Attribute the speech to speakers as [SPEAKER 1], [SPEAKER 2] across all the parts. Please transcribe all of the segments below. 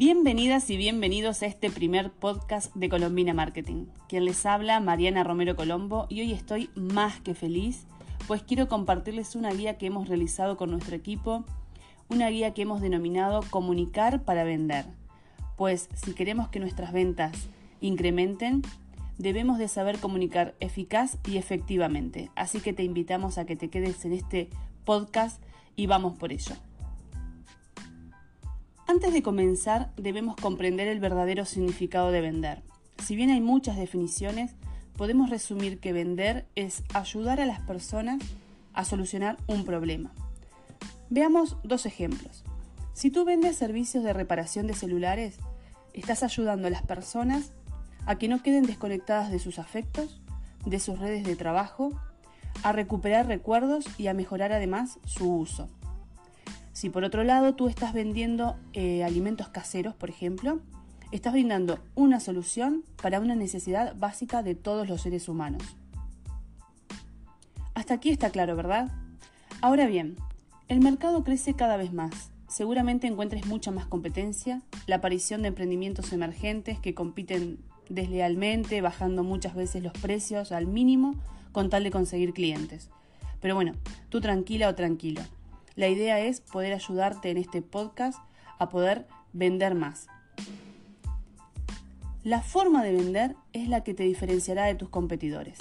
[SPEAKER 1] Bienvenidas y bienvenidos a este primer podcast de Colombina Marketing. Quien les habla, Mariana Romero Colombo, y hoy estoy más que feliz, pues quiero compartirles una guía que hemos realizado con nuestro equipo, una guía que hemos denominado Comunicar para Vender. Pues si queremos que nuestras ventas incrementen, debemos de saber comunicar eficaz y efectivamente. Así que te invitamos a que te quedes en este podcast y vamos por ello. Antes de comenzar, debemos comprender el verdadero significado de vender. Si bien hay muchas definiciones, podemos resumir que vender es ayudar a las personas a solucionar un problema. Veamos dos ejemplos. Si tú vendes servicios de reparación de celulares, estás ayudando a las personas a que no queden desconectadas de sus afectos, de sus redes de trabajo, a recuperar recuerdos y a mejorar además su uso. Si por otro lado tú estás vendiendo eh, alimentos caseros, por ejemplo, estás brindando una solución para una necesidad básica de todos los seres humanos. Hasta aquí está claro, ¿verdad? Ahora bien, el mercado crece cada vez más. Seguramente encuentres mucha más competencia, la aparición de emprendimientos emergentes que compiten deslealmente, bajando muchas veces los precios al mínimo con tal de conseguir clientes. Pero bueno, tú tranquila o tranquilo. La idea es poder ayudarte en este podcast a poder vender más. La forma de vender es la que te diferenciará de tus competidores,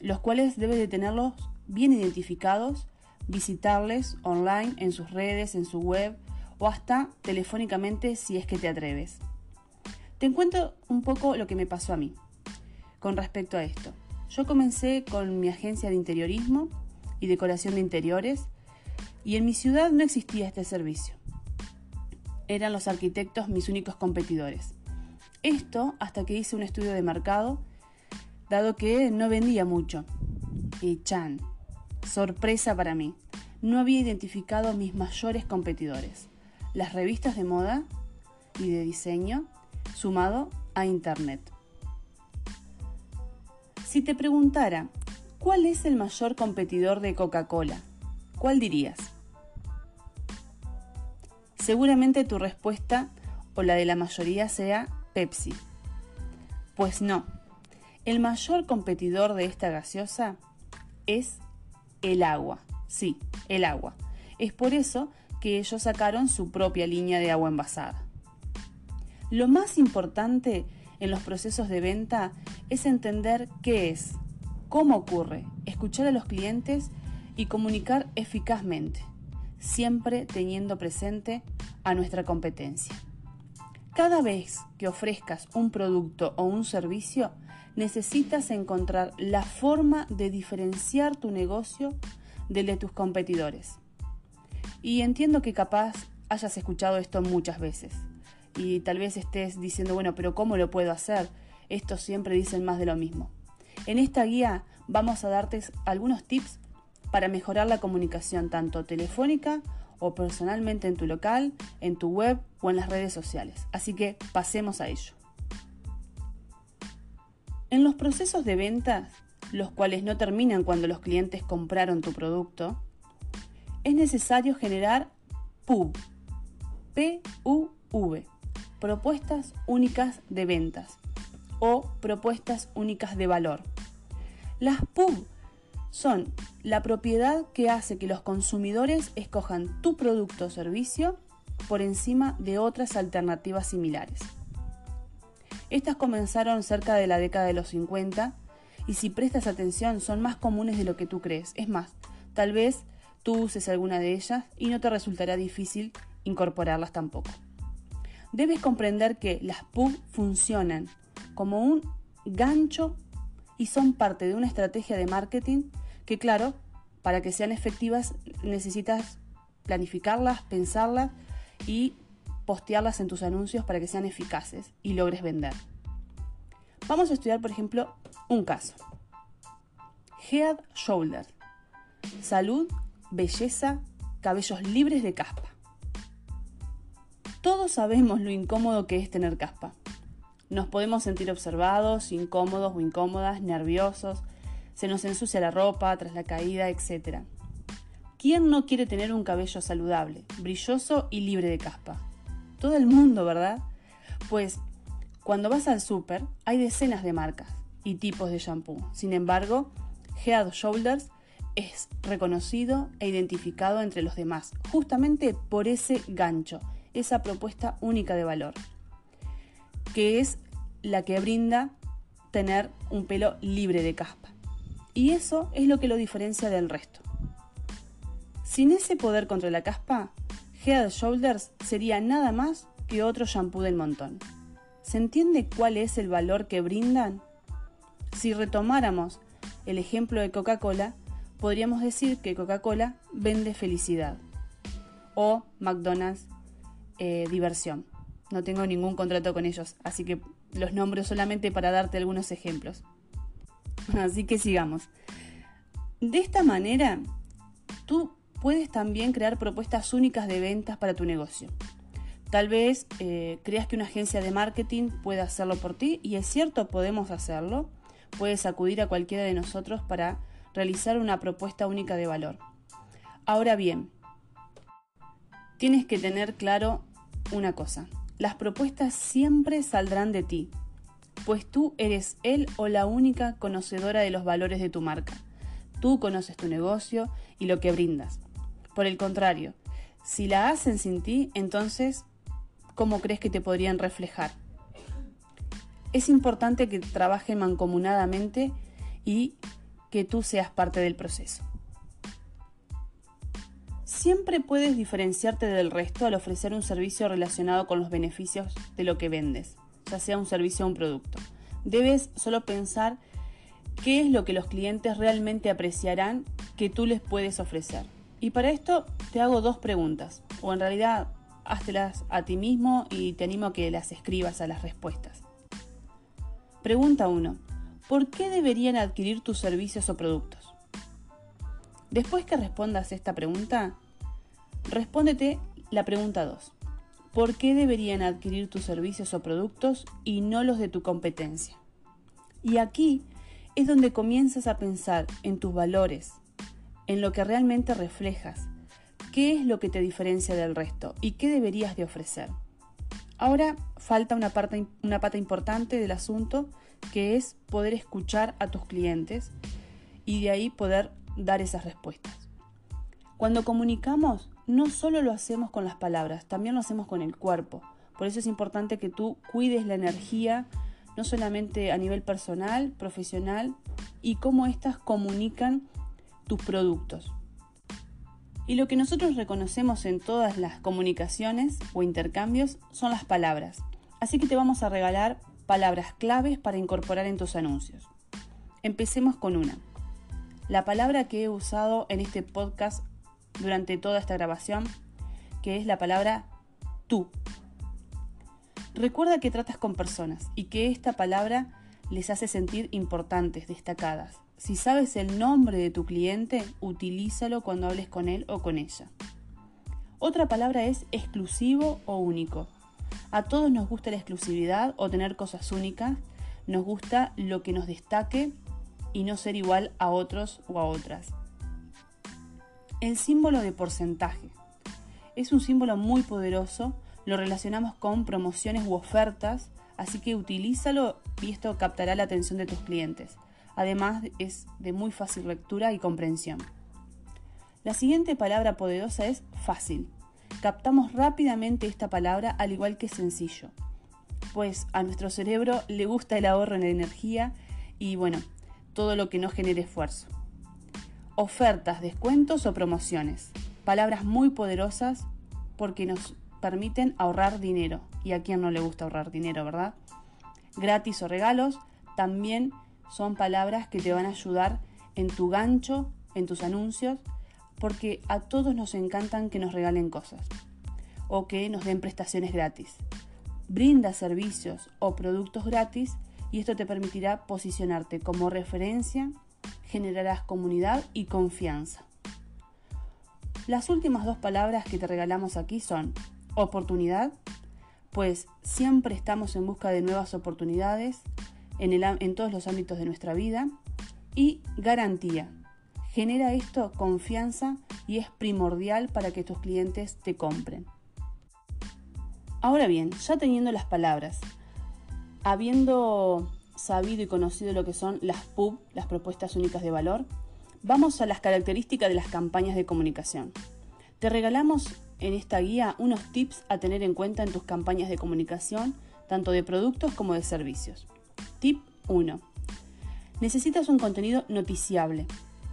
[SPEAKER 1] los cuales debes de tenerlos bien identificados, visitarles online en sus redes, en su web o hasta telefónicamente si es que te atreves. Te encuentro un poco lo que me pasó a mí con respecto a esto. Yo comencé con mi agencia de interiorismo y decoración de interiores y en mi ciudad no existía este servicio. Eran los arquitectos mis únicos competidores. Esto hasta que hice un estudio de mercado, dado que no vendía mucho. Y chan, sorpresa para mí, no había identificado mis mayores competidores, las revistas de moda y de diseño, sumado a Internet. Si te preguntara, ¿cuál es el mayor competidor de Coca-Cola? ¿Cuál dirías? Seguramente tu respuesta o la de la mayoría sea Pepsi. Pues no, el mayor competidor de esta gaseosa es el agua. Sí, el agua. Es por eso que ellos sacaron su propia línea de agua envasada. Lo más importante en los procesos de venta es entender qué es, cómo ocurre, escuchar a los clientes y comunicar eficazmente siempre teniendo presente a nuestra competencia. Cada vez que ofrezcas un producto o un servicio, necesitas encontrar la forma de diferenciar tu negocio del de tus competidores. Y entiendo que capaz hayas escuchado esto muchas veces y tal vez estés diciendo, bueno, pero ¿cómo lo puedo hacer? Estos siempre dicen más de lo mismo. En esta guía vamos a darte algunos tips para mejorar la comunicación tanto telefónica o personalmente en tu local, en tu web o en las redes sociales. Así que pasemos a ello. En los procesos de ventas, los cuales no terminan cuando los clientes compraron tu producto, es necesario generar PUV, P-U-V, propuestas únicas de ventas o propuestas únicas de valor. Las PUV son la propiedad que hace que los consumidores escojan tu producto o servicio por encima de otras alternativas similares. Estas comenzaron cerca de la década de los 50 y si prestas atención son más comunes de lo que tú crees. Es más, tal vez tú uses alguna de ellas y no te resultará difícil incorporarlas tampoco. Debes comprender que las PUB funcionan como un gancho y son parte de una estrategia de marketing que claro, para que sean efectivas necesitas planificarlas, pensarlas y postearlas en tus anuncios para que sean eficaces y logres vender. Vamos a estudiar, por ejemplo, un caso. Head Shoulder. Salud, belleza, cabellos libres de caspa. Todos sabemos lo incómodo que es tener caspa. Nos podemos sentir observados, incómodos o incómodas, nerviosos, se nos ensucia la ropa tras la caída, etc. ¿Quién no quiere tener un cabello saludable, brilloso y libre de caspa? Todo el mundo, ¿verdad? Pues cuando vas al súper hay decenas de marcas y tipos de shampoo. Sin embargo, Head Shoulders es reconocido e identificado entre los demás, justamente por ese gancho, esa propuesta única de valor, que es la que brinda tener un pelo libre de caspa. Y eso es lo que lo diferencia del resto. Sin ese poder contra la caspa, Head Shoulders sería nada más que otro shampoo del montón. ¿Se entiende cuál es el valor que brindan? Si retomáramos el ejemplo de Coca-Cola, podríamos decir que Coca-Cola vende felicidad o McDonald's eh, diversión. No tengo ningún contrato con ellos, así que los nombro solamente para darte algunos ejemplos. Así que sigamos. De esta manera, tú puedes también crear propuestas únicas de ventas para tu negocio. Tal vez eh, creas que una agencia de marketing puede hacerlo por ti y es cierto, podemos hacerlo. Puedes acudir a cualquiera de nosotros para realizar una propuesta única de valor. Ahora bien, tienes que tener claro una cosa. Las propuestas siempre saldrán de ti, pues tú eres él o la única conocedora de los valores de tu marca. Tú conoces tu negocio y lo que brindas. Por el contrario, si la hacen sin ti, entonces, ¿cómo crees que te podrían reflejar? Es importante que trabajen mancomunadamente y que tú seas parte del proceso. Siempre puedes diferenciarte del resto al ofrecer un servicio relacionado con los beneficios de lo que vendes, sea un servicio o un producto. Debes solo pensar qué es lo que los clientes realmente apreciarán que tú les puedes ofrecer. Y para esto te hago dos preguntas, o en realidad háztelas a ti mismo y te animo a que las escribas a las respuestas. Pregunta 1. ¿Por qué deberían adquirir tus servicios o productos? Después que respondas esta pregunta, respóndete la pregunta 2. ¿Por qué deberían adquirir tus servicios o productos y no los de tu competencia? Y aquí es donde comienzas a pensar en tus valores, en lo que realmente reflejas, qué es lo que te diferencia del resto y qué deberías de ofrecer. Ahora falta una, parte, una pata importante del asunto que es poder escuchar a tus clientes y de ahí poder dar esas respuestas. Cuando comunicamos, no solo lo hacemos con las palabras, también lo hacemos con el cuerpo. Por eso es importante que tú cuides la energía, no solamente a nivel personal, profesional, y cómo éstas comunican tus productos. Y lo que nosotros reconocemos en todas las comunicaciones o intercambios son las palabras. Así que te vamos a regalar palabras claves para incorporar en tus anuncios. Empecemos con una. La palabra que he usado en este podcast durante toda esta grabación, que es la palabra tú. Recuerda que tratas con personas y que esta palabra les hace sentir importantes, destacadas. Si sabes el nombre de tu cliente, utilízalo cuando hables con él o con ella. Otra palabra es exclusivo o único. A todos nos gusta la exclusividad o tener cosas únicas, nos gusta lo que nos destaque y no ser igual a otros o a otras. El símbolo de porcentaje. Es un símbolo muy poderoso, lo relacionamos con promociones u ofertas, así que utilízalo y esto captará la atención de tus clientes. Además es de muy fácil lectura y comprensión. La siguiente palabra poderosa es fácil captamos rápidamente esta palabra al igual que sencillo, pues a nuestro cerebro le gusta el ahorro en energía y bueno, todo lo que no genere esfuerzo. Ofertas, descuentos o promociones. Palabras muy poderosas porque nos permiten ahorrar dinero. ¿Y a quién no le gusta ahorrar dinero, verdad? Gratis o regalos también son palabras que te van a ayudar en tu gancho, en tus anuncios porque a todos nos encantan que nos regalen cosas o que nos den prestaciones gratis. Brinda servicios o productos gratis y esto te permitirá posicionarte como referencia, generarás comunidad y confianza. Las últimas dos palabras que te regalamos aquí son oportunidad, pues siempre estamos en busca de nuevas oportunidades en, en todos los ámbitos de nuestra vida, y garantía, Genera esto confianza y es primordial para que tus clientes te compren. Ahora bien, ya teniendo las palabras, habiendo sabido y conocido lo que son las PUB, las propuestas únicas de valor, vamos a las características de las campañas de comunicación. Te regalamos en esta guía unos tips a tener en cuenta en tus campañas de comunicación, tanto de productos como de servicios. Tip 1. Necesitas un contenido noticiable,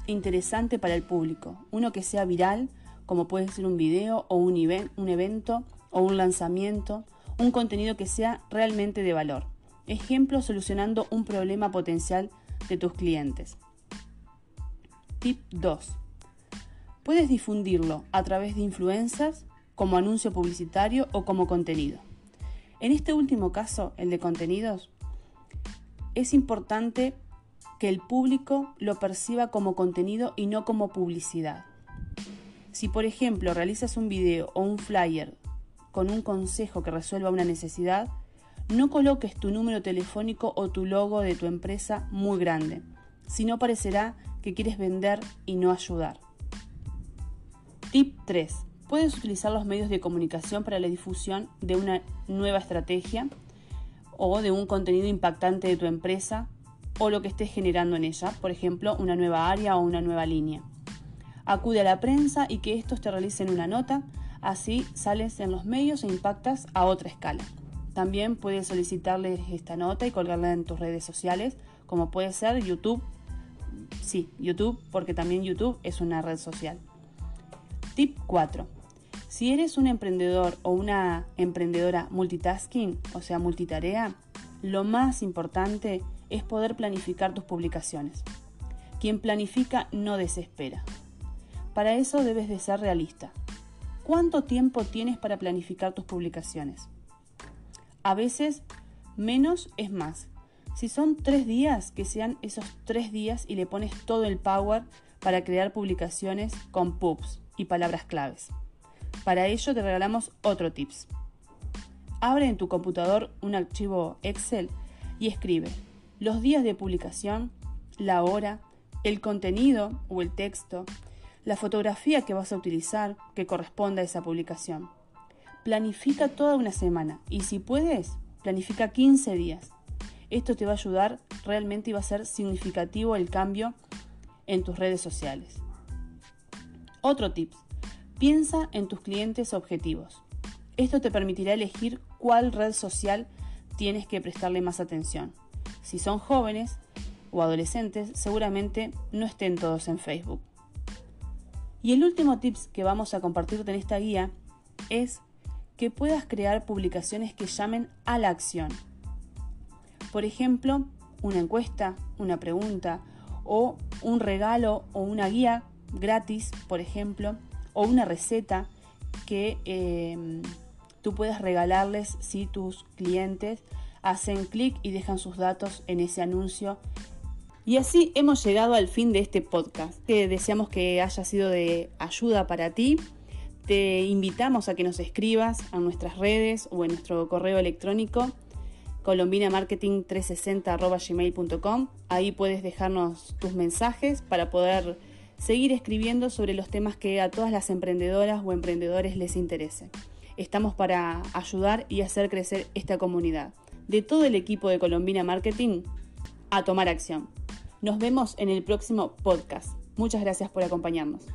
[SPEAKER 1] interesante para el público, uno que sea viral, como puede ser un video o un, un evento o un lanzamiento, un contenido que sea realmente de valor. Ejemplo, solucionando un problema potencial de tus clientes. Tip 2. Puedes difundirlo a través de influencers, como anuncio publicitario o como contenido. En este último caso, el de contenidos, es importante que el público lo perciba como contenido y no como publicidad. Si por ejemplo realizas un video o un flyer con un consejo que resuelva una necesidad, no coloques tu número telefónico o tu logo de tu empresa muy grande, si no parecerá que quieres vender y no ayudar. Tip 3. Puedes utilizar los medios de comunicación para la difusión de una nueva estrategia o de un contenido impactante de tu empresa o lo que estés generando en ella, por ejemplo, una nueva área o una nueva línea. Acude a la prensa y que estos te realicen una nota, así sales en los medios e impactas a otra escala. También puedes solicitarles esta nota y colgarla en tus redes sociales, como puede ser YouTube. Sí, YouTube, porque también YouTube es una red social. Tip 4. Si eres un emprendedor o una emprendedora multitasking, o sea, multitarea, lo más importante es poder planificar tus publicaciones. Quien planifica no desespera. Para eso debes de ser realista. ¿Cuánto tiempo tienes para planificar tus publicaciones? A veces menos es más. Si son tres días, que sean esos tres días y le pones todo el power para crear publicaciones con pubs y palabras claves. Para ello te regalamos otro tips. Abre en tu computador un archivo Excel y escribe los días de publicación, la hora, el contenido o el texto, la fotografía que vas a utilizar que corresponda a esa publicación. Planifica toda una semana y si puedes, planifica 15 días. Esto te va a ayudar realmente y va a ser significativo el cambio en tus redes sociales. Otro tip, piensa en tus clientes objetivos. Esto te permitirá elegir cuál red social tienes que prestarle más atención. Si son jóvenes o adolescentes, seguramente no estén todos en Facebook. Y el último tip que vamos a compartirte en esta guía es que puedas crear publicaciones que llamen a la acción. Por ejemplo, una encuesta, una pregunta o un regalo o una guía gratis, por ejemplo, o una receta que em, tú puedas regalarles si tus clientes hacen clic y dejan sus datos en ese anuncio. Y así hemos llegado al fin de este podcast. que deseamos que haya sido de ayuda para ti. Te invitamos a que nos escribas a nuestras redes o en nuestro correo electrónico colombinamarketing360.gmail.com. Ahí puedes dejarnos tus mensajes para poder seguir escribiendo sobre los temas que a todas las emprendedoras o emprendedores les interese. Estamos para ayudar y hacer crecer esta comunidad. De todo el equipo de Colombina Marketing, a tomar acción. Nos vemos en el próximo podcast. Muchas gracias por acompañarnos.